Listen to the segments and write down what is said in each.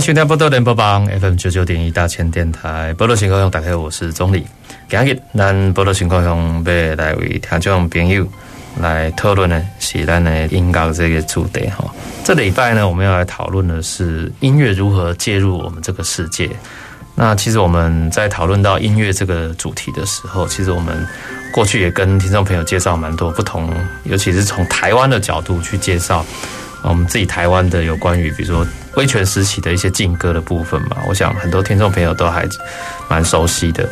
欢迎收听宝岛联播网 FM 九九点一大千电台，宝岛新故乡，大家好，我是宗澧。今日咱宝岛新故乡要来为听众朋友来讨论的是咱的音乐这个主题哈。这礼拜呢，我们要来讨论的是音乐如何介入我们这个世界。那其实我们在讨论到音乐这个主题的时候，其实我们过去也跟听众朋友介绍蛮多不同，尤其是从台湾的角度去介绍我们自己台湾的有关于比如说。威权时期的一些禁歌的部分嘛，我想很多听众朋友都还蛮熟悉的。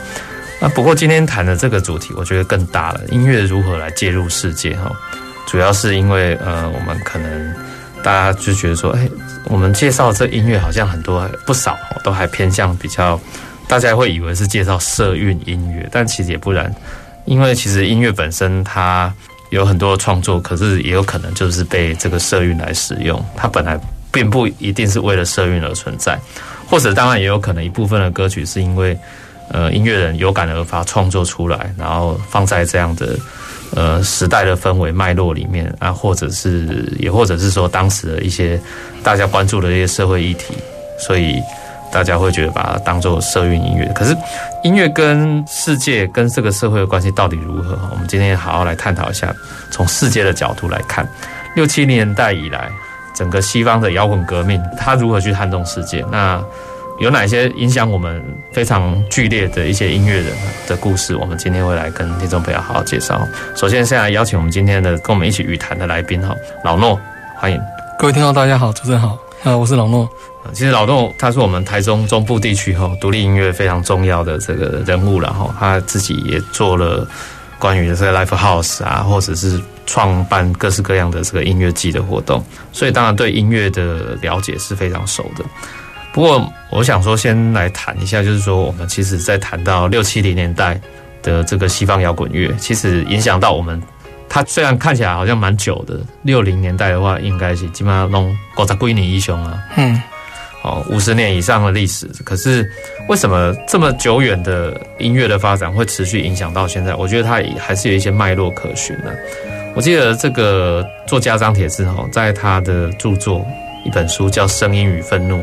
那不过今天谈的这个主题，我觉得更大了。音乐如何来介入世界？哈，主要是因为呃，我们可能大家就觉得说，哎，我们介绍这音乐好像很多不少都还偏向比较，大家会以为是介绍社运音乐，但其实也不然。因为其实音乐本身它有很多创作，可是也有可能就是被这个社运来使用，它本来。并不一定是为了社运而存在，或者当然也有可能一部分的歌曲是因为，呃，音乐人有感而发创作出来，然后放在这样的呃时代的氛围脉络里面啊，或者是也或者是说当时的一些大家关注的一些社会议题，所以大家会觉得把它当做社运音乐。可是音乐跟世界跟这个社会的关系到底如何？我们今天好好来探讨一下，从世界的角度来看，六七年代以来。整个西方的摇滚革命，他如何去撼动世界？那有哪些影响我们非常剧烈的一些音乐人的故事？我们今天会来跟听众朋友好好介绍。首先，先来邀请我们今天的跟我们一起语谈的来宾哈，老诺，欢迎各位听众，大家好，主持人好，啊，我是老诺。其实老诺他是我们台中中部地区哈独立音乐非常重要的这个人物了哈，他自己也做了关于这个 live house 啊，或者是。创办各式各样的这个音乐季的活动，所以当然对音乐的了解是非常熟的。不过，我想说先来谈一下，就是说我们其实在谈到六七零年代的这个西方摇滚乐，其实影响到我们。它虽然看起来好像蛮久的，六零年代的话，应该是基本上弄五十几年以上啊，嗯，哦，五十年以上的历史。可是为什么这么久远的音乐的发展会持续影响到现在？我觉得它还是有一些脉络可循的。我记得这个作家张铁志哈，在他的著作一本书叫《声音与愤怒》，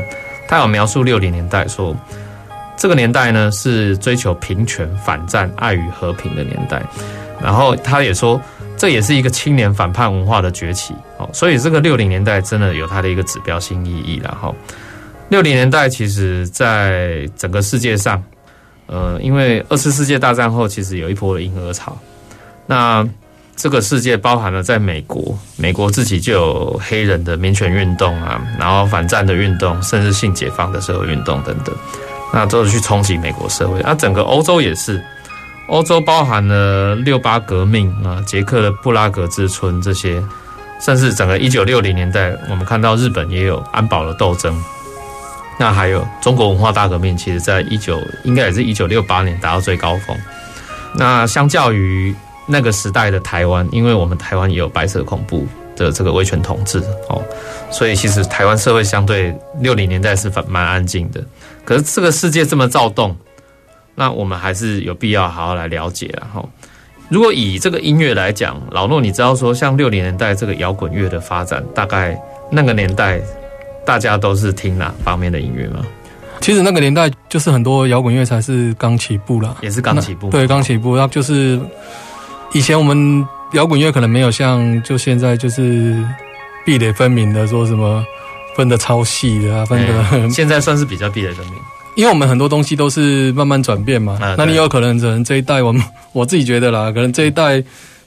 他有描述六零年代说，这个年代呢是追求平权、反战、爱与和平的年代。然后他也说，这也是一个青年反叛文化的崛起。哦，所以这个六零年代真的有它的一个指标性意义。然后，六零年代其实在整个世界上，呃，因为二次世界大战后，其实有一波的婴儿潮，那。这个世界包含了在美国，美国自己就有黑人的民权运动啊，然后反战的运动，甚至性解放的社会运动等等，那都是去冲击美国社会。那整个欧洲也是，欧洲包含了六八革命啊，捷克的布拉格之春这些，甚至整个一九六零年代，我们看到日本也有安保的斗争。那还有中国文化大革命，其实在一九应该也是一九六八年达到最高峰。那相较于那个时代的台湾，因为我们台湾也有白色恐怖的这个威权统治哦，所以其实台湾社会相对六零年代是蛮安静的。可是这个世界这么躁动，那我们还是有必要好好来了解了哈。如果以这个音乐来讲，老诺，你知道说像六零年代这个摇滚乐的发展，大概那个年代大家都是听哪方面的音乐吗？其实那个年代就是很多摇滚乐才是刚起步啦，也是刚起步，对，刚起步，那就是。以前我们摇滚乐可能没有像就现在就是壁垒分明的说什么分的超细的啊，分的、欸、现在算是比较壁垒分明，因为我们很多东西都是慢慢转变嘛。啊、那你有可能可能这一代我们 我自己觉得啦，可能这一代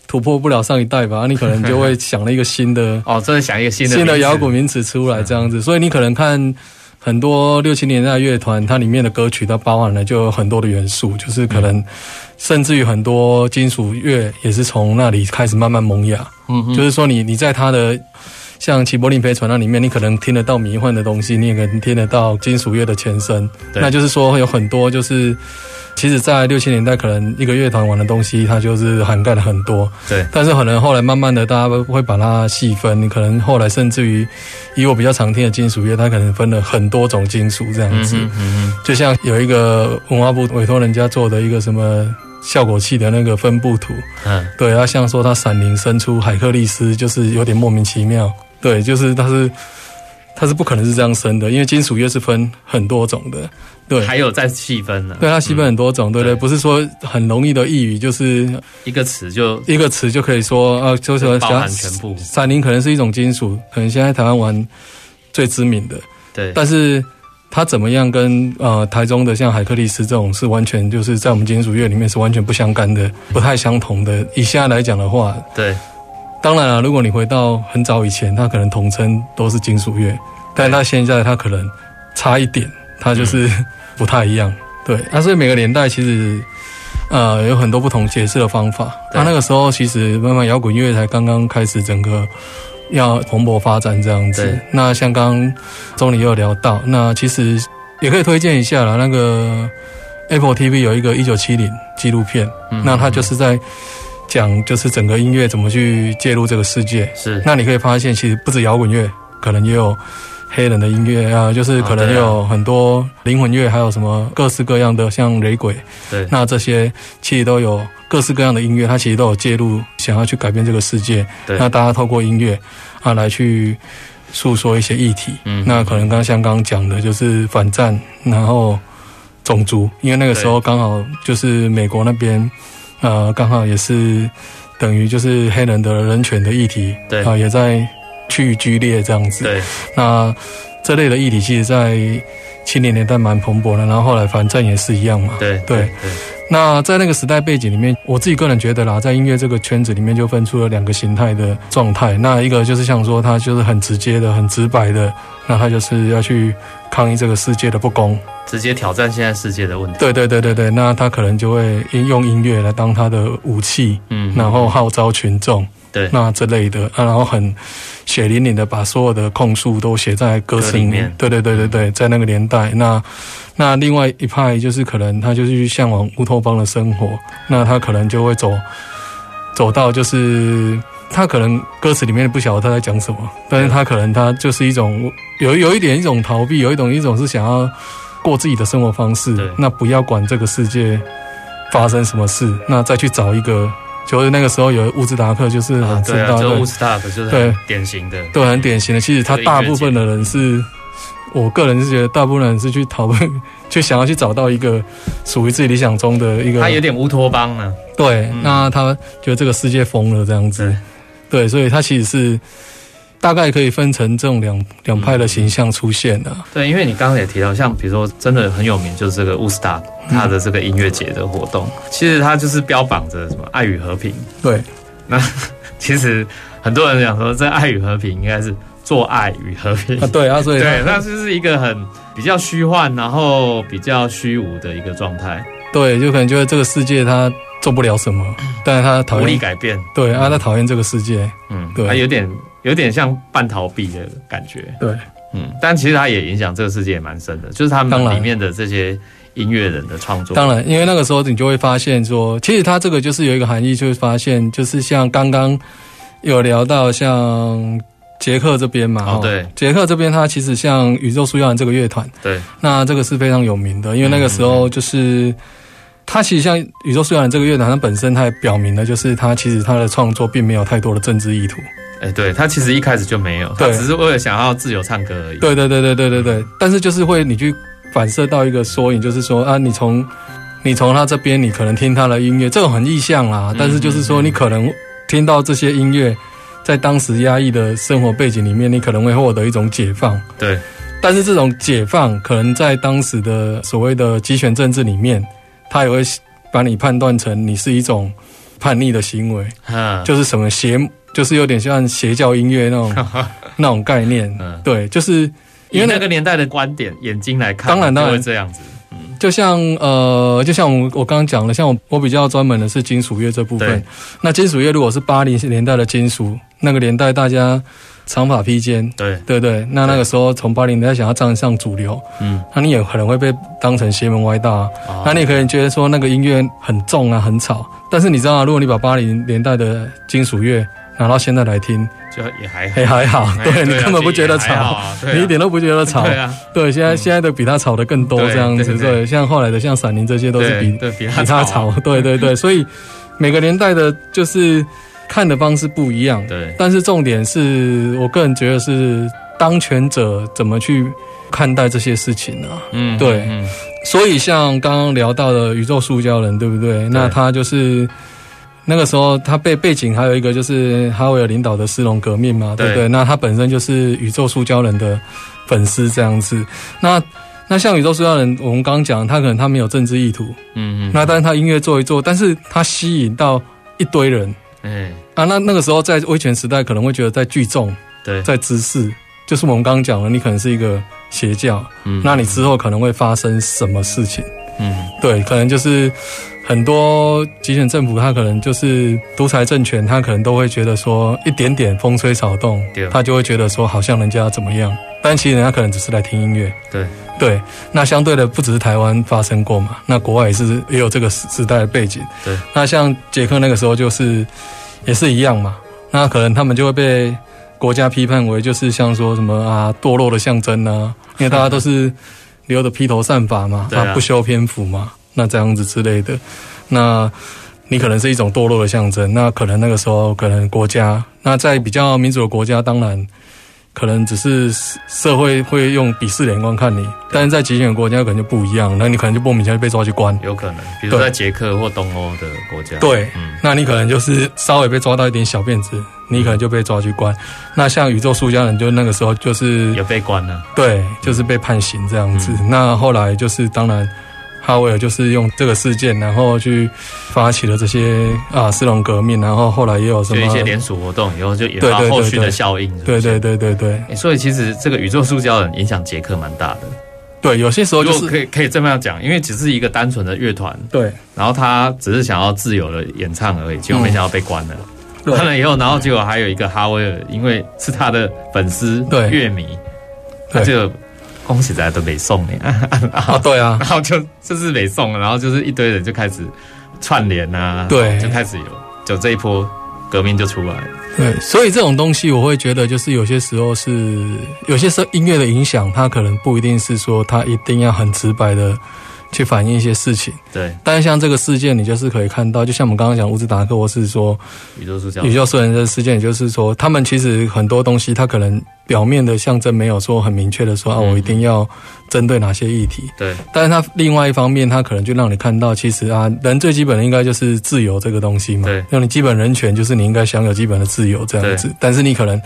突破不了上一代吧，你可能就会想了一个新的 哦，真的想一个新的新的摇滚名词出来这样子，所以你可能看。很多六七年代乐团，它里面的歌曲它包含了就有很多的元素，就是可能甚至于很多金属乐也是从那里开始慢慢萌芽。嗯，就是说你你在它的像齐柏林飞船那里面，你可能听得到迷幻的东西，你也可能听得到金属乐的前身。那就是说有很多就是。其实，在六七年代，可能一个乐团玩的东西，它就是涵盖了很多。对。但是可能后来慢慢的，大家会把它细分。你可能后来甚至于，以我比较常听的金属乐，它可能分了很多种金属这样子。嗯嗯。就像有一个文化部委托人家做的一个什么效果器的那个分布图。嗯。对，它像说它闪灵生出海克力斯，就是有点莫名其妙。对，就是它是。它是不可能是这样生的，因为金属乐是分很多种的，对，还有再细分呢。对，它细分很多种，嗯、对，对对，不是说很容易的一语就是一个词就一个词就可以说啊，就是说包含全部。闪灵可能是一种金属，可能现在台湾玩最知名的，对，但是它怎么样跟呃台中的像海克力斯这种是完全就是在我们金属乐里面是完全不相干的，不太相同的。以现在来讲的话，对。当然了，如果你回到很早以前，它可能统称都是金属乐，但它现在它可能差一点，它就是 不太一样。对，那所以每个年代其实呃有很多不同解释的方法。那那个时候其实慢慢摇滚乐才刚刚开始整个要蓬勃发展这样子。那像刚刚中里也有聊到，那其实也可以推荐一下啦。那个 Apple TV 有一个一九七零纪录片，那它就是在。讲就是整个音乐怎么去介入这个世界，是。那你可以发现，其实不止摇滚乐，可能也有黑人的音乐啊，就是可能也有很多灵魂乐，还有什么各式各样的，像雷鬼。对。那这些其实都有各式各样的音乐，它其实都有介入，想要去改变这个世界。对。那大家透过音乐啊来去诉说一些议题。嗯。那可能刚像刚刚讲的，就是反战，然后种族，因为那个时候刚好就是美国那边。呃，刚好也是等于就是黑人的人权的议题，对啊，也在趋于剧烈这样子。对，那这类的议题其实，在七零年代蛮蓬勃的，然后后来反战也是一样嘛。对对对。那在那个时代背景里面，我自己个人觉得啦，在音乐这个圈子里面，就分出了两个形态的状态。那一个就是像说，他就是很直接的、很直白的，那他就是要去抗议这个世界的不公。直接挑战现在世界的问题。对对对对对，那他可能就会用音乐来当他的武器，嗯，然后号召群众，对，那之类的啊，然后很血淋淋的把所有的控诉都写在歌词里面。对对对对对，在那个年代，那那另外一派就是可能他就是去向往乌托邦的生活，那他可能就会走走到就是他可能歌词里面不晓得他在讲什么，但是他可能他就是一种有有一点一种逃避，有一种一种是想要。过自己的生活方式，那不要管这个世界发生什么事，那再去找一个，就是那个时候有乌兹达克，就是很知道的，乌兹达克就是对典型的，对很典型的。其实他大部分的人是，我个人是觉得大部分人是去讨论，去想要去找到一个属于自己理想中的一个，他有点乌托邦呢。对，那他觉得这个世界疯了这样子，对，所以他其实是。大概可以分成这种两两派的形象出现的。对，因为你刚刚也提到，像比如说真的很有名，就是这个乌斯达，他的这个音乐节的活动，其实他就是标榜着什么爱与和平。对，那 其实很多人讲说，这爱与和平应该是做爱与和平。啊，对啊，所以 对，那就是一个很比较虚幻，然后比较虚无的一个状态。对，就可能觉得这个世界他做不了什么，但是他讨厌无力改变。对啊，他讨厌这个世界。嗯，对，他有点。有点像半逃避的感觉，对，嗯，但其实它也影响这个世界也蛮深的，就是他们里面的这些音乐人的创作。当然，因为那个时候你就会发现说，其实它这个就是有一个含义，就是发现就是像刚刚有聊到像捷克这边嘛，哦，对，捷克这边它其实像宇宙苏耀兰这个乐团，对，那这个是非常有名的，因为那个时候就是它其实像宇宙苏耀兰这个乐团，它本身它也表明了，就是它其实它的创作并没有太多的政治意图。哎、欸，对他其实一开始就没有，他只是为了想要自由唱歌而已。对对对对对对对。但是就是会你去反射到一个缩影，就是说啊，你从你从他这边，你可能听他的音乐，这种很意象啦。但是就是说，你可能听到这些音乐，在当时压抑的生活背景里面，你可能会获得一种解放。对。但是这种解放，可能在当时的所谓的集权政治里面，他也会把你判断成你是一种叛逆的行为，就是什么邪。就是有点像邪教音乐那种 那种概念，嗯，对，就是因为那个年代的观点眼睛来看，当然当然会这样子，嗯，就像呃，就像我我刚刚讲了，像我我比较专门的是金属乐这部分。那金属乐如果是八零年代的金属，那个年代大家长发披肩，对对对。那那个时候从八零年代想要站上主流，嗯，那你也可能会被当成邪门歪道啊。哦、那你可能觉得说那个音乐很重啊，很吵。但是你知道吗？如果你把八零年代的金属乐拿到现在来听，就也还也还好，对，你根本不觉得吵，你一点都不觉得吵。对啊，对，现在现在的比他吵的更多这样子，对，像后来的像闪灵这些都是比比他吵，对对对，所以每个年代的就是。看的方式不一样，对，但是重点是我个人觉得是当权者怎么去看待这些事情呢？嗯，对，嗯，所以像刚刚聊到的宇宙塑胶人，对不对？对，那他就是那个时候他背背景还有一个就是哈维尔领导的斯隆革命嘛，对不对？那他本身就是宇宙塑胶人的粉丝这样子。那那像宇宙塑胶人，我们刚刚讲他可能他没有政治意图，嗯嗯，那但是他音乐做一做，但是他吸引到一堆人。嗯啊，那那个时候在威权时代，可能会觉得在聚众，对，在知识，就是我们刚刚讲了，你可能是一个邪教，嗯，那你之后可能会发生什么事情？嗯，对，可能就是很多极权政府，他可能就是独裁政权，他可能都会觉得说一点点风吹草动，他就会觉得说好像人家怎么样，但其实人家可能只是来听音乐，对。对，那相对的不只是台湾发生过嘛，那国外也是也有这个时时代的背景。对，那像捷克那个时候就是也是一样嘛，那可能他们就会被国家批判为就是像说什么啊堕落的象征啊，因为大家都是留着披头散发嘛，他不修边幅嘛，那这样子之类的，那你可能是一种堕落的象征，那可能那个时候可能国家，那在比较民主的国家，当然。可能只是社会会用鄙视的眼光看你，但是在极权国家可能就不一样，那你可能就莫名其妙被抓去关。有可能，比如在捷克或东欧的国家。对，嗯，那你可能就是稍微被抓到一点小辫子，你可能就被抓去关。那像宇宙塑胶人，就那个时候就是也被关了。对，就是被判刑这样子。嗯，那后来就是当然。哈维尔就是用这个事件，然后去发起了这些啊斯隆革命，然后后来也有什么一些联署活动，以后就引发后续的效应。对对对对对，对。所以其实这个宇宙塑胶人影响捷克蛮大的。对，有些时候就是可以可以这么样讲，因为只是一个单纯的乐团，对，然后他只是想要自由的演唱而已，结果没想到被关了。关了以后，然后结果还有一个哈维尔，因为是他的粉丝对乐迷，他就。恭喜大家都没送你啊！对啊，然后就就是没送，然后就是一堆人就开始串联啊，对，就开始有就这一波革命就出来了。对，所以这种东西我会觉得，就是有些时候是有些时候音乐的影响，它可能不一定是说它一定要很直白的。去反映一些事情，对。但是像这个事件，你就是可以看到，就像我们刚刚讲乌兹达克，或是说宇宙塑胶宇宙塑胶人的事件，也就是说，他们其实很多东西，它可能表面的象征没有说很明确的说啊，我一定要针对哪些议题，对。但是它另外一方面，它可能就让你看到，其实啊，人最基本的应该就是自由这个东西嘛，对。让你基本人权就是你应该享有基本的自由这样子，但是你可能。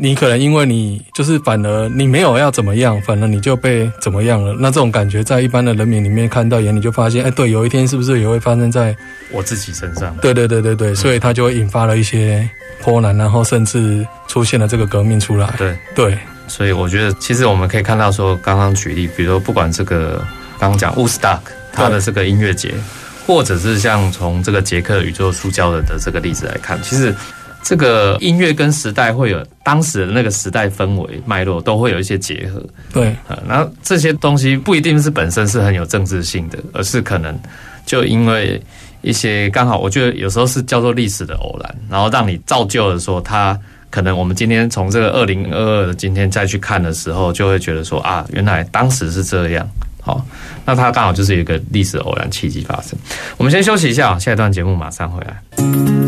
你可能因为你就是反而你没有要怎么样，反而你就被怎么样了。那这种感觉在一般的人民里面看到眼里就发现，哎，对，有一天是不是也会发生在我自己身上？对对对对对，所以它就会引发了一些波澜，然后甚至出现了这个革命出来。对对，所以我觉得其实我们可以看到说，刚刚举例，比如说不管这个刚刚讲 Woodstock 他的这个音乐节，或者是像从这个捷克宇宙塑胶人的这个例子来看，其实。这个音乐跟时代会有当时的那个时代氛围脉络，都会有一些结合。对，然后这些东西不一定是本身是很有政治性的，而是可能就因为一些刚好，我觉得有时候是叫做历史的偶然，然后让你造就了说，它可能我们今天从这个二零二二的今天再去看的时候，就会觉得说啊，原来当时是这样。好，那它刚好就是一个历史偶然契机发生。我们先休息一下，下一段节目马上回来。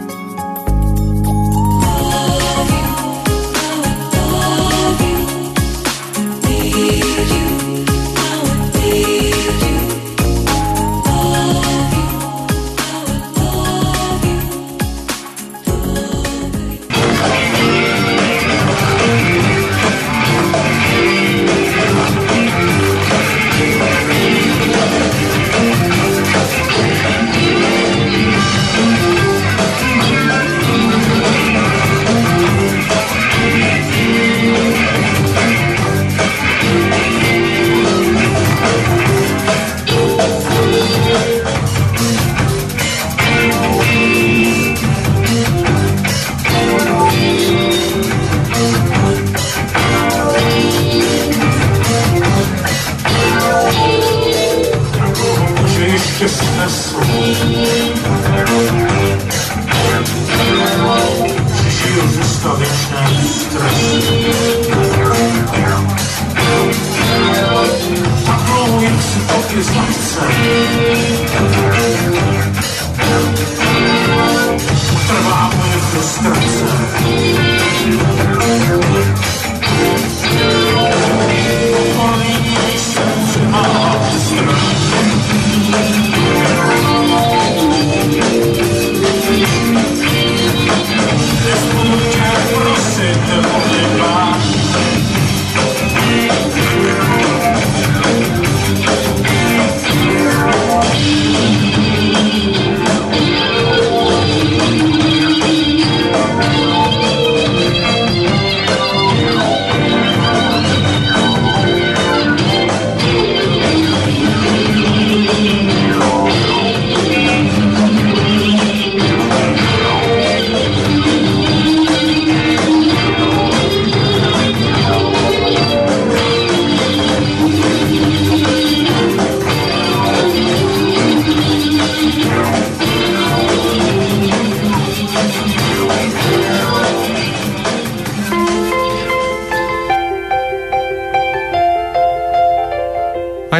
欢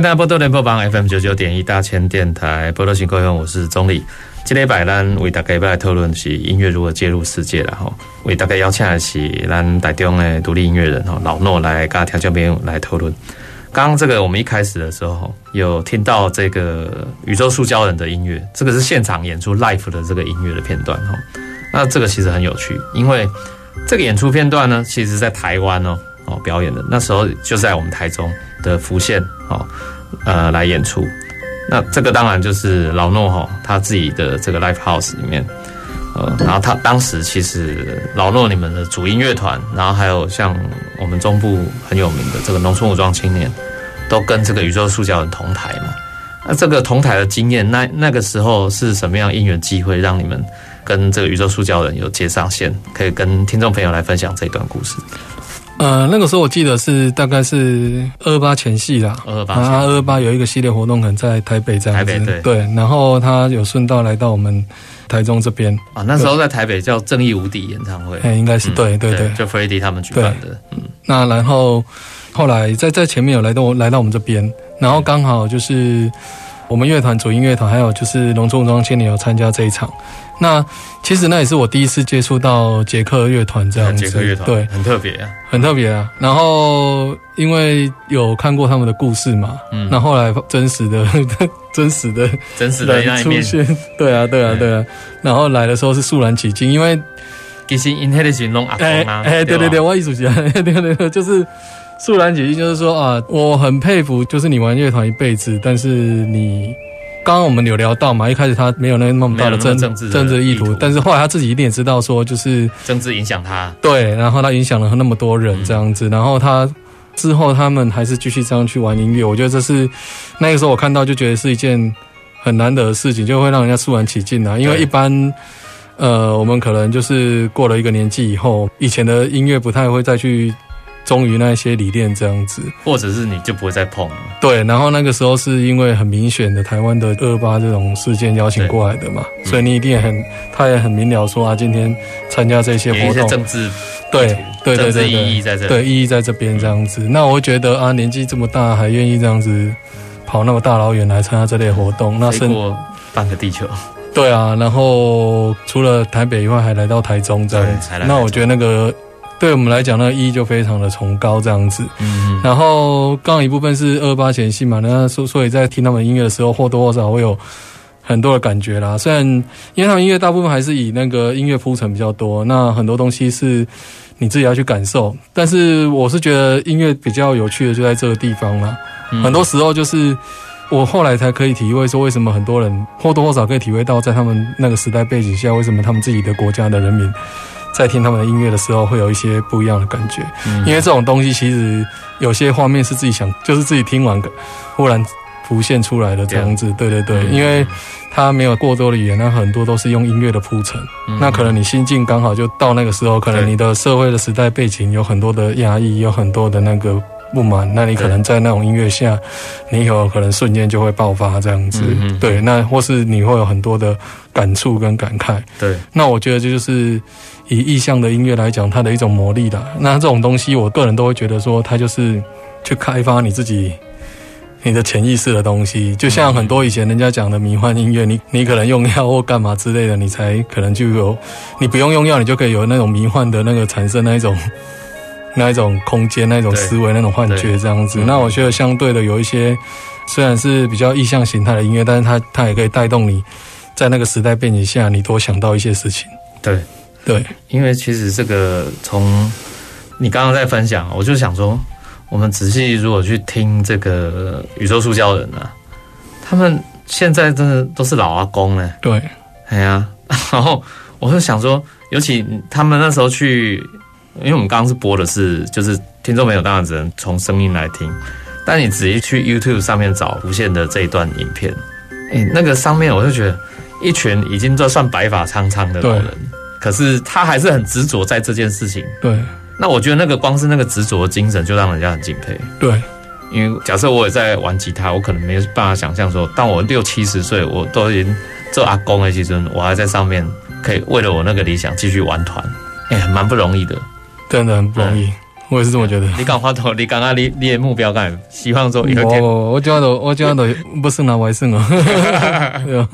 迎大家波多联播榜 FM 九九点一大千电台波多新歌，我是钟礼。今天摆烂为大家来讨论是音乐如何介入世界了哈，为大家邀请的是咱台中的独立音乐人哈老诺来跟听众朋友来讨论。刚刚这个我们一开始的时候有听到这个宇宙塑胶人的音乐，这个是现场演出 live 的这个音乐的片段哈。那这个其实很有趣，因为这个演出片段呢，其实在台湾哦哦表演的，那时候就在我们台中的浮现。哦，呃，来演出，那这个当然就是老诺哈他自己的这个 live house 里面，呃，然后他当时其实老诺你们的主音乐团，然后还有像我们中部很有名的这个农村武装青年，都跟这个宇宙塑胶人同台嘛。那这个同台的经验，那那个时候是什么样因缘机会让你们跟这个宇宙塑胶人有接上线？可以跟听众朋友来分享这段故事。呃，那个时候我记得是大概是二二八前夕啦，二二八，二二八有一个系列活动，可能在台北这样子，台北对，对，然后他有顺道来到我们台中这边。啊，那时候在台北叫正义无敌演唱会，哎，应该是对对对，就 Freddie 他们举办的，嗯，那然后后来在在前面有来到来到我们这边，然后刚好就是我们乐团主音乐团还有就是农村武装青年有参加这一场。那其实那也是我第一次接触到捷克乐团这样子，捷克乐团对，很特别啊，很特别啊。然后因为有看过他们的故事嘛，嗯，那后来真实的、真实的、真实的出现，对啊，对啊，对啊。然后来的时候是肃然起敬，因为其实因黑的形容阿公啊，哎，对对对，我意思是 啊，对对对，就是肃然起敬，就是说啊，我很佩服，就是你玩乐团一辈子，但是你。刚刚我们有聊到嘛，一开始他没有那那么大的政政治政治意图，但是后来他自己一定也知道说，就是政治影响他，对，然后他影响了那么多人这样子，然后他之后他们还是继续这样去玩音乐，我觉得这是那个时候我看到就觉得是一件很难得的事情，就会让人家肃然起敬啊，因为一般呃我们可能就是过了一个年纪以后，以前的音乐不太会再去。忠于那些理念这样子，或者是你就不会再碰了。对，然后那个时候是因为很明显的台湾的二二八这种事件邀请过来的嘛，所以你一定也很，他也很明了说啊，今天参加这些活动，政治对对对对意义在这，对意义在这边这样子。那我会觉得啊，年纪这么大还愿意这样子跑那么大老远来参加这类活动，那是过半个地球。对啊，然后除了台北以外，还来到台中这样子，那我觉得那个。对我们来讲，那个意义就非常的崇高，这样子。嗯，然后刚刚一部分是二八前戏嘛，那所所以在听他们音乐的时候，或多或少会有很多的感觉啦。虽然因为他们音乐大部分还是以那个音乐铺陈比较多，那很多东西是你自己要去感受。但是我是觉得音乐比较有趣的就在这个地方啦。嗯，很多时候就是我后来才可以体会说，为什么很多人或多或少可以体会到，在他们那个时代背景下，为什么他们自己的国家的人民。在听他们的音乐的时候，会有一些不一样的感觉，嗯，因为这种东西其实有些画面是自己想，就是自己听完，忽然浮现出来的这样子。对对对，因为它没有过多的语言，那很多都是用音乐的铺陈。嗯，那可能你心境刚好就到那个时候，可能你的社会的时代背景有很多的压抑，有很多的那个不满，那你可能在那种音乐下，你有可能瞬间就会爆发这样子。嗯。对，那或是你会有很多的感触跟感慨。对，那我觉得这就是。以意象的音乐来讲，它的一种魔力的，那这种东西，我个人都会觉得说，它就是去开发你自己你的潜意识的东西，就像很多以前人家讲的迷幻音乐，你你可能用药或干嘛之类的，你才可能就有，你不用用药，你就可以有那种迷幻的那个产生那一种那一种空间、那一种思维、那种幻觉这样子。那我觉得相对的有一些虽然是比较意象形态的音乐，但是它它也可以带动你在那个时代背景下，你多想到一些事情。对对，因为其实这个从你刚刚在分享，我就想说。我们仔细如果去听这个宇宙塑胶人啊，他们现在真的都是老阿公呢。对，哎呀，然后我就想说，尤其他们那时候去，因为我们刚刚是播的是，就是听众朋友当然只能从声音来听，但你仔细去 YouTube 上面找无线的这一段影片，哎，那个上面我就觉得一群已经都算白发苍苍的老人，可是他还是很执着在这件事情。对。那我觉得那个光是那个执着的精神就让人家很敬佩。对，因为假设我也在玩吉他，我可能没有办法想象说，当我六七十岁，我都已经做阿公的时阵，我还在上面可以为了我那个理想继续玩团，哎、欸，蛮不容易的，真的很不容易。嗯、我也是这么觉得。你讲花头，你刚刚你你的目标干？希望说有一天，我我觉得我觉得不是拿外胜哦，对啊，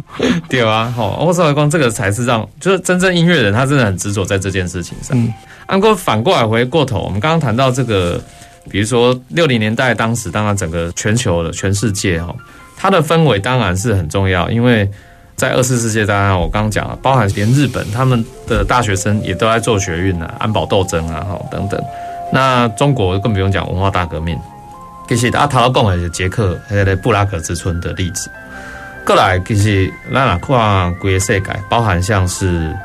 对啊，好，我说光这个才是让，就是真正音乐人，他真的很执着在这件事情上。嗯按过反过来回过头，我们刚刚谈到这个，比如说六零年代，当时当然整个全球的全世界哈，它的氛围当然是很重要，因为在二次世界大战，我刚刚讲了，包含连日本他们的大学生也都在做学运啊，安保斗争啊，哈等等。那中国更不用讲文化大革命，其实阿陶要讲的是捷克还有布拉格之春的例子。过来其实咱哪看规个世界，包含像是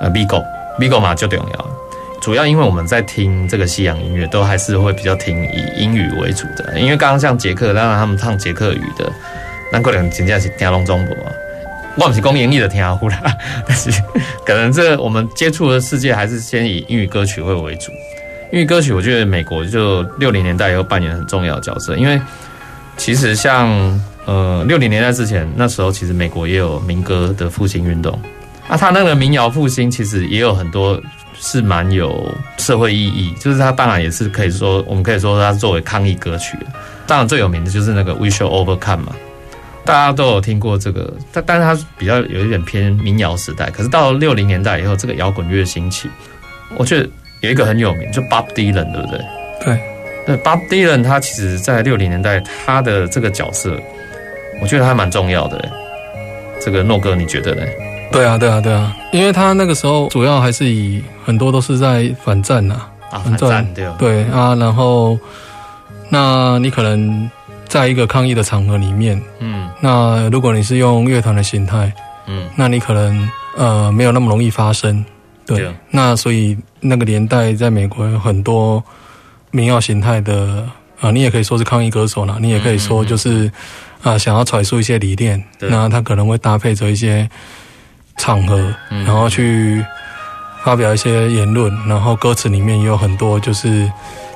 呃美国，美国嘛就重要。主要因为我们在听这个西洋音乐，都还是会比较听以英语为主的。因为刚刚像捷克，当然他们唱捷克语的，那可能真正是听龙中博啊。我不是讲英语的听阿呼啦，但是可能这我们接触的世界还是先以英语歌曲会为主。英语歌曲，我觉得美国就六零年代又扮演很重要的角色。因为其实像呃六零年代之前，那时候其实美国也有民歌的复兴运动啊，他那个民谣复兴其实也有很多。是蛮有社会意义，就是它当然也是可以说，我们可以说它作为抗议歌曲。当然最有名的就是那个 We Shall Overcome 嘛，大家都有听过这个，但但是它比较有一点偏民谣时代。可是到六零年代以后，这个摇滚乐兴起，我觉得有一个很有名，就 Bob Dylan，对不对？对，那 Bob Dylan 他其实在六零年代他的这个角色，我觉得还蛮重要的。这个诺哥，你觉得呢？对啊，对啊，对啊，因为他那个时候主要还是以很多都是在反战呐，啊，反战对对啊，然后那你可能在一个抗议的场合里面，嗯，那如果你是用乐团的形态，嗯，那你可能呃没有那么容易发声，对，对。那所以那个年代在美国有很多民谣形态的啊，你也可以说是抗议歌手啦，你也可以说就是、嗯、啊想要阐述一些理念，那他可能会搭配着一些。场合，然后去发表一些言论，然后歌词里面也有很多就是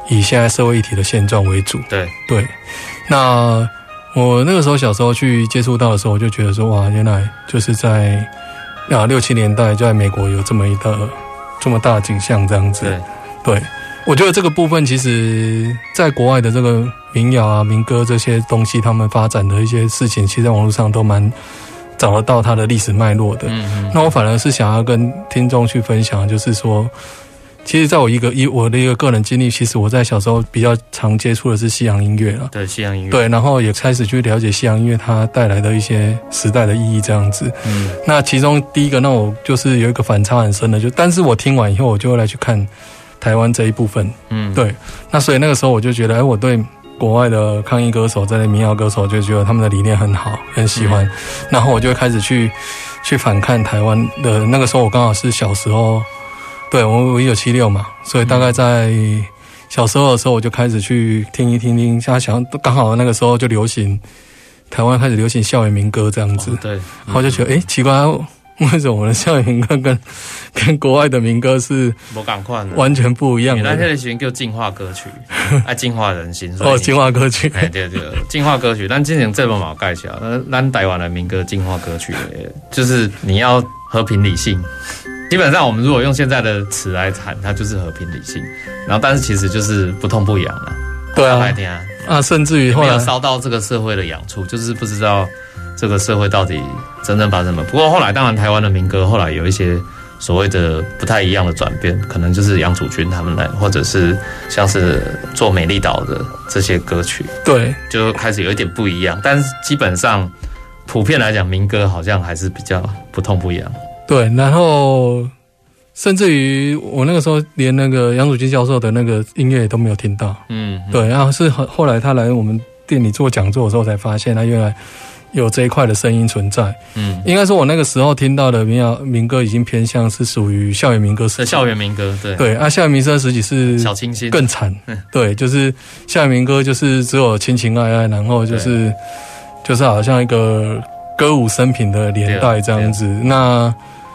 以现在社会议题的现状为主。对。对，那我那个时候小时候去接触到的时候，我就觉得说哇，原来就是在啊六七年代就在美国有这么一个这么大的景象这样子。对，对，我觉得这个部分其实在国外的这个民谣啊、民歌这些东西，他们发展的一些事情，其实在网络上都蛮。找得到它的历史脉络的，嗯嗯，那我反而是想要跟听众去分享，就是说，其实在我一个一我的一个个人经历，其实我在小时候比较常接触的是西洋音乐了，对西洋音乐，对，然后也开始去了解西洋音乐它带来的一些时代的意义这样子。嗯，那其中第一个，那我就是有一个反差很深的，就但是我听完以后，我就会来去看台湾这一部分。嗯，对，那所以那个时候我就觉得，哎，我对。国外的抗议歌手，在民谣歌手就觉得他们的理念很好，很喜欢。嗯、然后我就开始去去反看台湾的那个时候，我刚好是小时候，对我我一九七六嘛，所以大概在小时候的时候，我就开始去听一听听。像想刚好那个时候就流行台湾开始流行校园民歌这样子，哦、对，然后就觉得哎、欸、奇怪。为什么我的校园民歌跟 跟国外的民歌是完全不一样的？那些喜欢叫进化歌曲，爱 进化人心。哦，进化歌曲，哎，对对，进化歌曲。但今年这么毛盖起来，那咱台湾的民歌进化歌曲，就是你要和平理性。基本上，我们如果用现在的词来谈，它就是和平理性。然后，但是其实就是不痛不痒了。对啊，啊，甚至于后有烧到这个社会的痒处，就是不知道这个社会到底真正发生什么。不过后来，当然台湾的民歌后来有一些所谓的不太一样的转变，可能就是杨祖君他们来，或者是像是做美丽岛的这些歌曲，对，就开始有一点不一样。但是基本上普遍来讲，民歌好像还是比较不痛不痒。对，然后。甚至于我那个时候连那个杨祖君教授的那个音乐都没有听到，嗯，对，然后是后后来他来我们店里做讲座的时候才发现，他原来有这一块的声音存在，嗯，应该说我那个时候听到的民谣民歌已经偏向是属于校园民歌，是校园民歌，对，对啊，校园民歌时期是小清新。更惨，对，就是校园民歌就是只有情情爱爱，然后就是就是好像一个歌舞升平的年代这样子，那。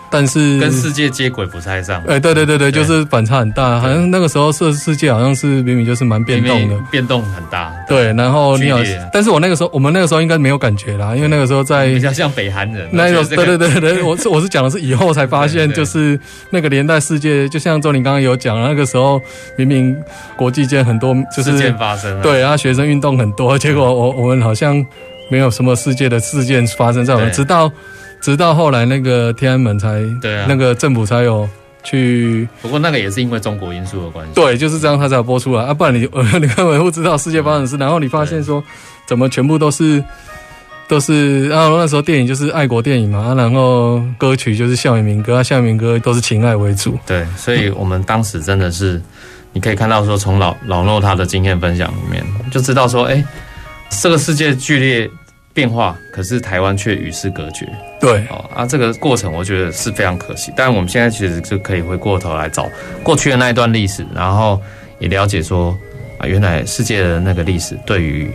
但是跟世界接轨不太上，哎，对对对对，就是反差很大，好像那个时候世世界好像是明明就是蛮变动的，变动很大。对，然后你好，但是我那个时候，我们那个时候应该没有感觉啦，因为那个时候在比较像北韩人。那个对对对对，我是我是讲的是以后才发现，就是那个年代世界，就像周林刚刚有讲，那个时候明明国际间很多就是事件发生，对，然后学生运动很多，结果我我们好像没有什么世界的事件发生在我们，直到。直到后来那个天安门才，对啊，那个政府才有去。不过那个也是因为中国因素的关系。对，就是这样，他才有播出来啊，不然你 你根本不知道世界发生的事。然后你发现说，怎么全部都是都是，然后那时候电影就是爱国电影嘛，然后歌曲就是校园民歌，啊，校园民歌都是情爱为主。对，所以我们当时真的是，你可以看到说，从老老诺他的经验分享里面，就知道说，哎，这个世界剧烈。变化，可是台湾却与世隔绝。对，哦，啊，这个过程我觉得是非常可惜。但我们现在其实就可以回过头来找过去的那一段历史，然后也了解说啊，原来世界的那个历史对于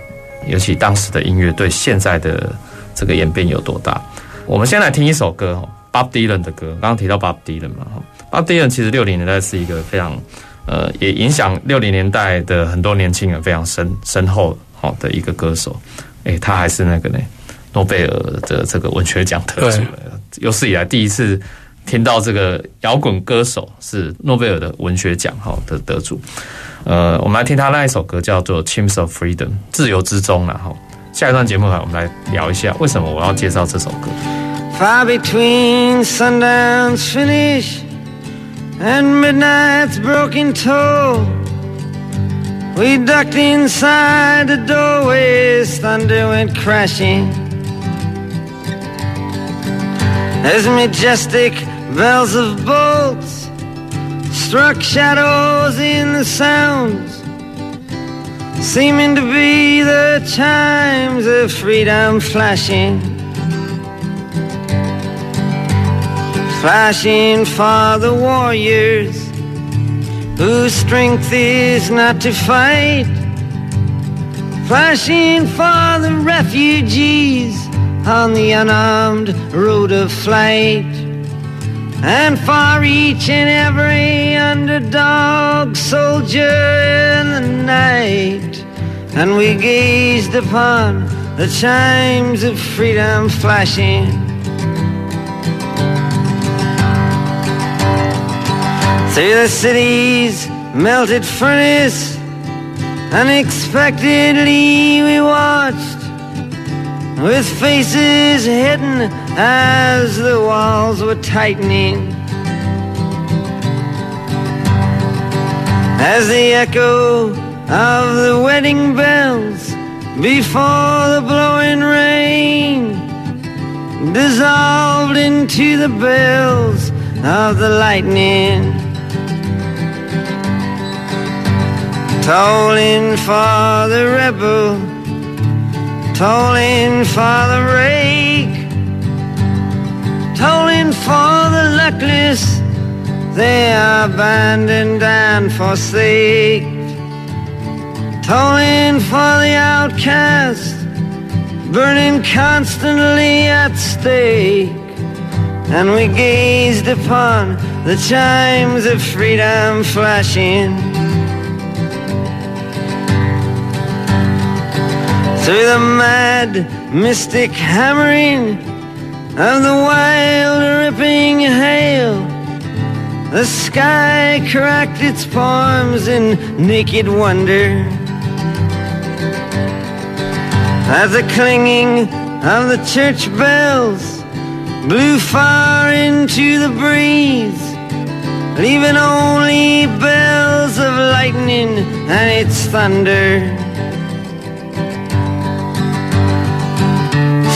尤其当时的音乐对现在的这个演变有多大。我们先来听一首歌，Bob Dylan 的歌。刚刚提到 Bob Dylan 嘛，Bob Dylan 其实六零年代是一个非常呃，也影响六零年代的很多年轻人非常深深厚好的一个歌手。哎，他还是那个呢，诺贝尔的这个文学奖得主，有史以来第一次听到这个摇滚歌手是诺贝尔的文学奖哈的得主。呃，我们来听他那一首歌叫做《Chimes of Freedom》，自由之钟然后下一段节目呢，我们来聊一下为什么我要介绍这首歌。Far between sundown's finish and midnight's broken toll We ducked inside the doorways, thunder went crashing. As majestic bells of bolts struck shadows in the sounds, seeming to be the chimes of freedom flashing. Flashing for the warriors whose strength is not to fight, flashing for the refugees on the unarmed road of flight, and for each and every underdog soldier in the night. And we gazed upon the chimes of freedom flashing. Through the city's melted furnace, unexpectedly we watched, with faces hidden as the walls were tightening. As the echo of the wedding bells before the blowing rain dissolved into the bells of the lightning. Tolling for the rebel, tolling for the rake, tolling for the luckless, they are abandoned and forsake. Tolling for the outcast, burning constantly at stake. And we gazed upon the chimes of freedom flashing. Through the mad, mystic hammering of the wild, ripping hail, the sky cracked its palms in naked wonder. as the clinging of the church bells blew far into the breeze, leaving only bells of lightning and its thunder.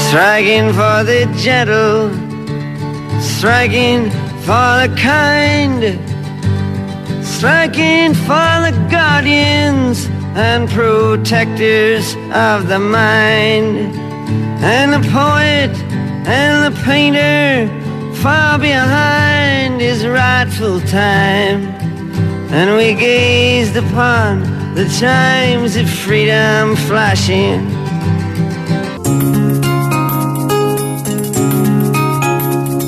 Striking for the gentle, striking for the kind, striking for the guardians and protectors of the mind. And the poet and the painter far behind his rightful time. And we gazed upon the chimes of freedom flashing.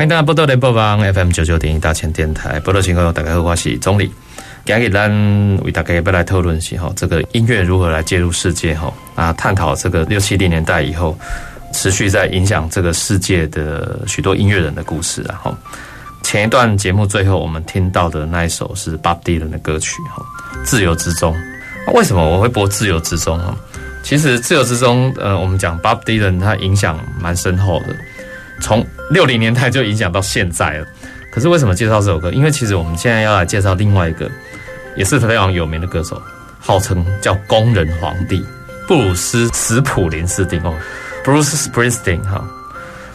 欢迎大家波多联播网 FM 九九点一大千电台，波多情况大家好，我是总理。今日咱为大家要来讨论是哈，这个音乐如何来介入世界哈啊，探讨这个六七零年代以后持续在影响这个世界的许多音乐人的故事啊哈。前一段节目最后我们听到的那一首是 Bob Dylan 的歌曲哈，《自由之中》。为什么我会播《自由之中》啊？其实《自由之中》呃，我们讲 Bob Dylan 他影响蛮深厚的。从六零年代就影响到现在了，可是为什么介绍这首歌？因为其实我们现在要来介绍另外一个，也是非常有名的歌手，号称叫“工人皇帝”布鲁斯·史普林斯汀哦，Bruce Springsteen 哈，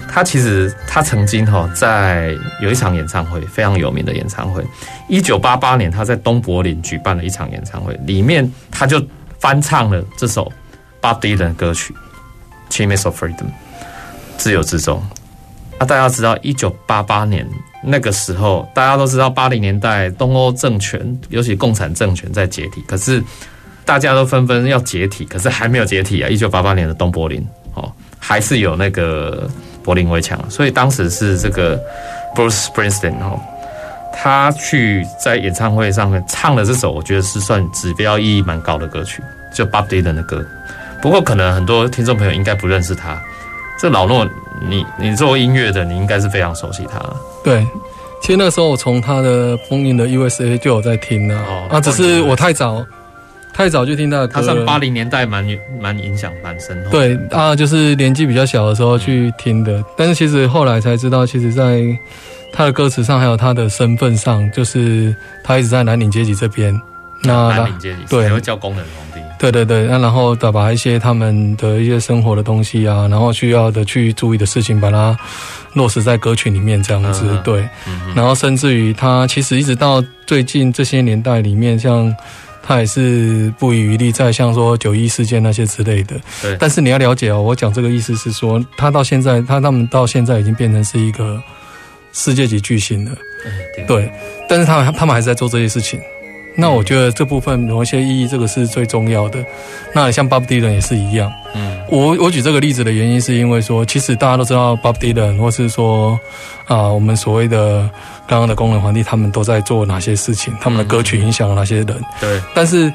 他其实他曾经哈在有一场演唱会非常有名的演唱会，一九八八年他在东柏林举办了一场演唱会，里面他就翻唱了这首 Bob Dylan 的歌曲《Chimes of Freedom》自由之钟。啊，大家知道，一九八八年那个时候，大家都知道，八零年代东欧政权，尤其共产政权在解体，可是大家都纷纷要解体，可是还没有解体啊！一九八八年的东柏林哦，还是有那个柏林围墙，所以当时是这个 Bruce Springsteen 哦，他去在演唱会上面唱了这首，我觉得是算指标意义蛮高的歌曲，就 Bob Dylan 的歌。不过可能很多听众朋友应该不认识他，这老诺。你你做音乐的，你应该是非常熟悉他。对，其实那时候我从他的封印的 USA 就有在听了，哦，啊，只是我太早太早就听他的歌。他上八零年代蛮蛮影响蛮深的。对啊，就是年纪比较小的时候去听的，但是其实后来才知道，其实在他的歌词上还有他的身份上，就是他一直在蓝领阶级这边。那蓝领阶级对，会叫工人皇帝。对对对，那然后再把一些他们的一些生活的东西啊，然后需要的去注意的事情，把它落实在歌曲里面这样子。嗯、对、嗯，然后甚至于他其实一直到最近这些年代里面，像他也是不遗余力在像说九一事件那些之类的。对。但是你要了解哦，我讲这个意思是说，他到现在，他他们到现在已经变成是一个世界级巨星了。对。对。但是他们他们还是在做这些事情。那我觉得这部分有一些意义，这个是最重要的。那像 Bob Dylan 也是一样。嗯，我我举这个例子的原因是因为说，其实大家都知道 Bob Dylan，或是说啊、呃，我们所谓的刚刚的工人皇帝，他们都在做哪些事情？他们的歌曲影响了哪些人？对。但是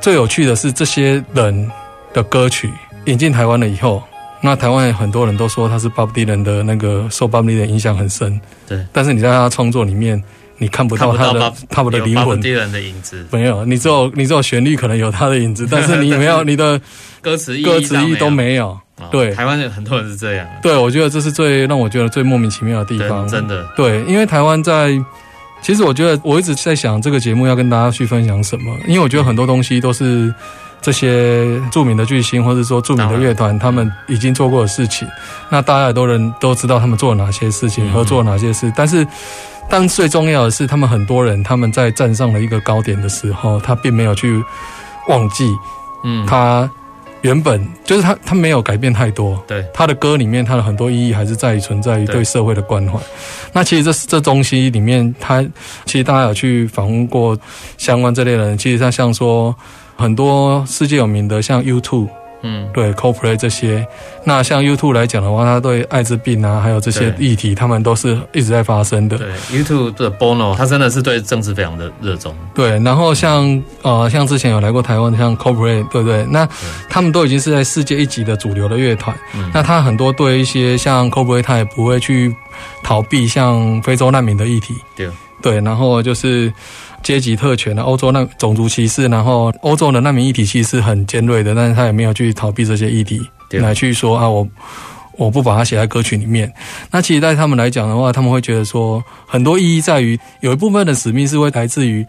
最有趣的是，这些人的歌曲引进台湾了以后，那台湾很多人都说他是 Bob Dylan 的那个受 Bob Dylan 影响很深。对。但是你在他创作里面。你看不到他的他们的灵魂，人的影子没有。你只有你只有旋律可能有他的影子，但是你没有 你的歌词歌词意都没有。对，台湾有很多人是这样。对，我觉得这是最让我觉得最莫名其妙的地方。真的。对，因为台湾在，其实我觉得我一直在想这个节目要跟大家去分享什么，因为我觉得很多东西都是这些著名的巨星或者说著名的乐团他们已经做过的事情，那大家也都人都知道他们做了哪些事情，合作了哪些事，但是。但最重要的是，他们很多人他们在站上了一个高点的时候，他并没有去忘记，嗯，他原本就是他，他没有改变太多。对，他的歌里面，他的很多意义还是在于存在于对社会的关怀。那其实这这东西里面，他其实大家有去访问过相关这类人，其实他像说很多世界有名的，像 U2 嗯，对，Coldplay 这些。那像 YouTube 来讲的话，他对艾滋病啊，还有这些议题，他们都是一直在发生的。对，YouTube 的 Bono，他真的是对政治非常的热衷。对，然后像呃，像之前有来过台湾，像 Coldplay，对不对？那他们都已经是在世界一级的主流的乐团。嗯，那他很多对一些像 Coldplay，他也不会去逃避像非洲难民的议题。对，对，然后就是。阶级特权的欧洲那种族歧视，然后欧洲的难民议题其实是很尖锐的，但是他也没有去逃避这些议题，来去说啊，我我不把它写在歌曲里面。那其实，在他们来讲的话，他们会觉得说，很多意义在于有一部分的使命是会来自于，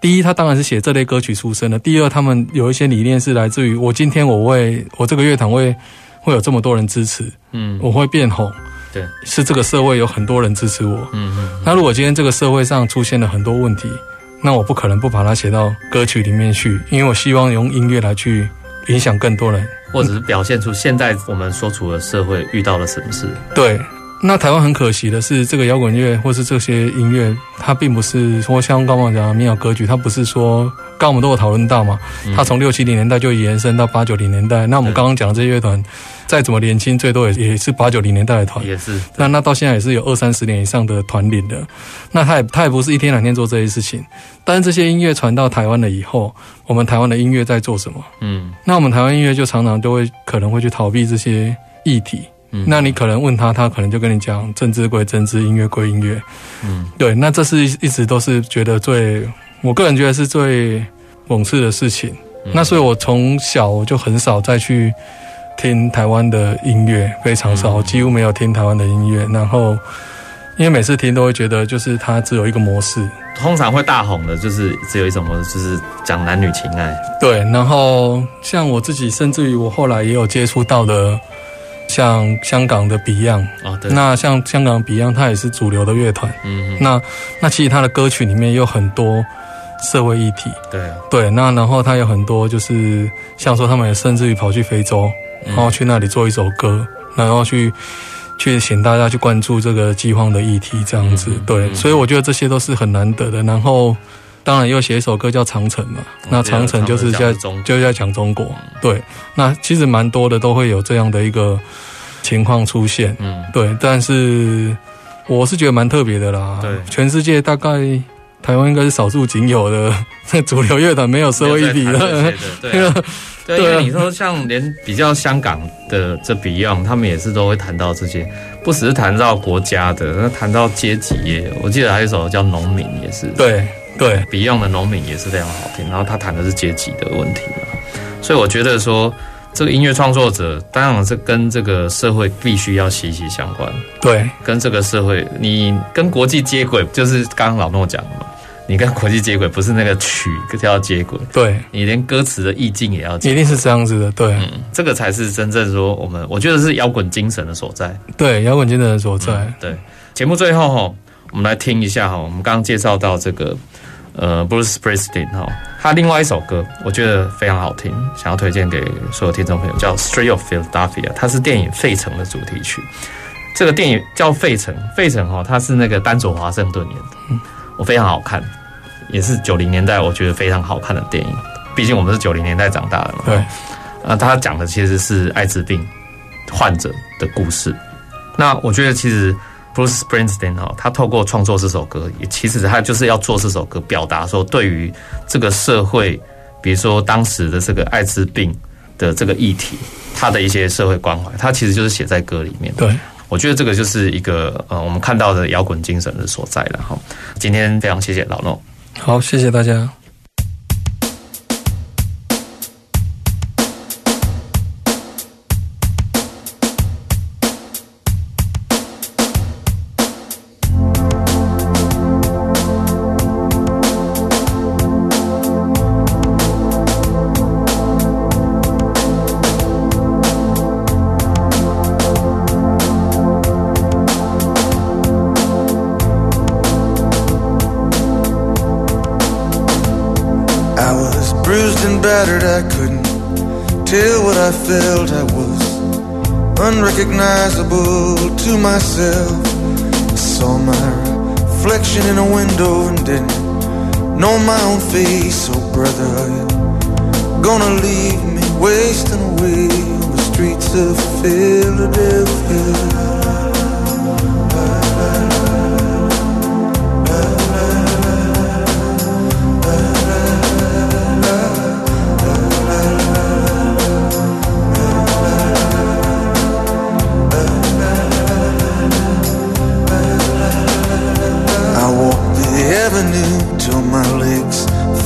第一，他当然是写这类歌曲出身的；第二，他们有一些理念是来自于我今天我为我这个乐团会会有这么多人支持，嗯，我会变红。对，是这个社会有很多人支持我，嗯嗯。那如果今天这个社会上出现了很多问题，那我不可能不把它写到歌曲里面去，因为我希望用音乐来去影响更多人，或者是表现出现在我们所处的社会遇到了什么事。对，那台湾很可惜的是，这个摇滚乐或是这些音乐，它并不是说像刚刚讲的民谣歌曲，它不是说刚刚我们都有讨论到嘛，它从六七零年代就延伸到八九零年代。那我们刚刚讲的这些乐团。再怎么年轻，最多也也是八九零年代的团，也是。那那到现在也是有二三十年以上的团龄的。那他也他也不是一天两天做这些事情。但是这些音乐传到台湾了以后，我们台湾的音乐在做什么？嗯，那我们台湾音乐就常常都会可能会去逃避这些议题。嗯，那你可能问他，他可能就跟你讲政治归政治，音乐归音乐。嗯，对。那这是一直都是觉得最，我个人觉得是最讽刺的事情。嗯，那所以我从小我就很少再去。听台湾的音乐非常少，几乎没有听台湾的音乐。然后，因为每次听都会觉得，就是它只有一个模式。通常会大红的，就是只有一种模式，就是讲男女情爱。对，然后像我自己，甚至于我后来也有接触到的，像香港的 Beyond 哦，对。那像香港 Beyond，它也是主流的乐团。嗯。那那其实它的歌曲里面有很多社会议题。对。对，那然后它有很多，就是像说他们也甚至于跑去非洲。然后去那里做一首歌，然后去去请大家去关注这个饥荒的议题，这样子。对，所以我觉得这些都是很难得的。然后，当然又写一首歌叫《长城》嘛，那长城就是在就在讲中国。对，那其实蛮多的都会有这样的一个情况出现。嗯，对，但是我是觉得蛮特别的啦。对，全世界大概台湾应该是少数仅有的 主流乐团没有社会议题的。对。对，因为你说像连比较香港的这 Beyond，他们也是都会谈到这些，不只是谈到国家的，那谈到阶级也。我记得还有一首叫《农民》，也是对对 Beyond 的《农民》也是非常好听。然后他谈的是阶级的问题嘛，所以我觉得说这个音乐创作者当然是跟这个社会必须要息息相关。对，跟这个社会，你跟国际接轨，就是刚刚老诺讲的嘛。你跟国际接轨，不是那个曲就要接轨，对，你连歌词的意境也要接，一定是这样子的，对，嗯，这个才是真正说我们，我觉得是摇滚精神的所在，对，摇滚精神的所在，嗯、对。节目最后哈，我们来听一下哈，我们刚刚介绍到这个呃，Bruce Springsteen 哈，他另外一首歌我觉得非常好听，想要推荐给所有听众朋友，叫《Street of Philadelphia》，它是电影《费城》的主题曲。这个电影叫《费城》，费城哈，它是那个丹佐华盛顿演的，嗯，我非常好看。也是九零年代，我觉得非常好看的电影。毕竟我们是九零年代长大的嘛。对。啊，他讲的其实是艾滋病患者的故事。那我觉得其实 Bruce Springsteen 哈，他透过创作这首歌，也其实他就是要做这首歌，表达说对于这个社会，比如说当时的这个艾滋病的这个议题，他的一些社会关怀，他其实就是写在歌里面。对。我觉得这个就是一个呃，我们看到的摇滚精神的所在了哈。今天非常谢谢老诺。好，谢谢大家。To myself. I saw my reflection in a window and didn't know my own face. Oh, brother, are you gonna leave me wasting away on the streets of Philadelphia.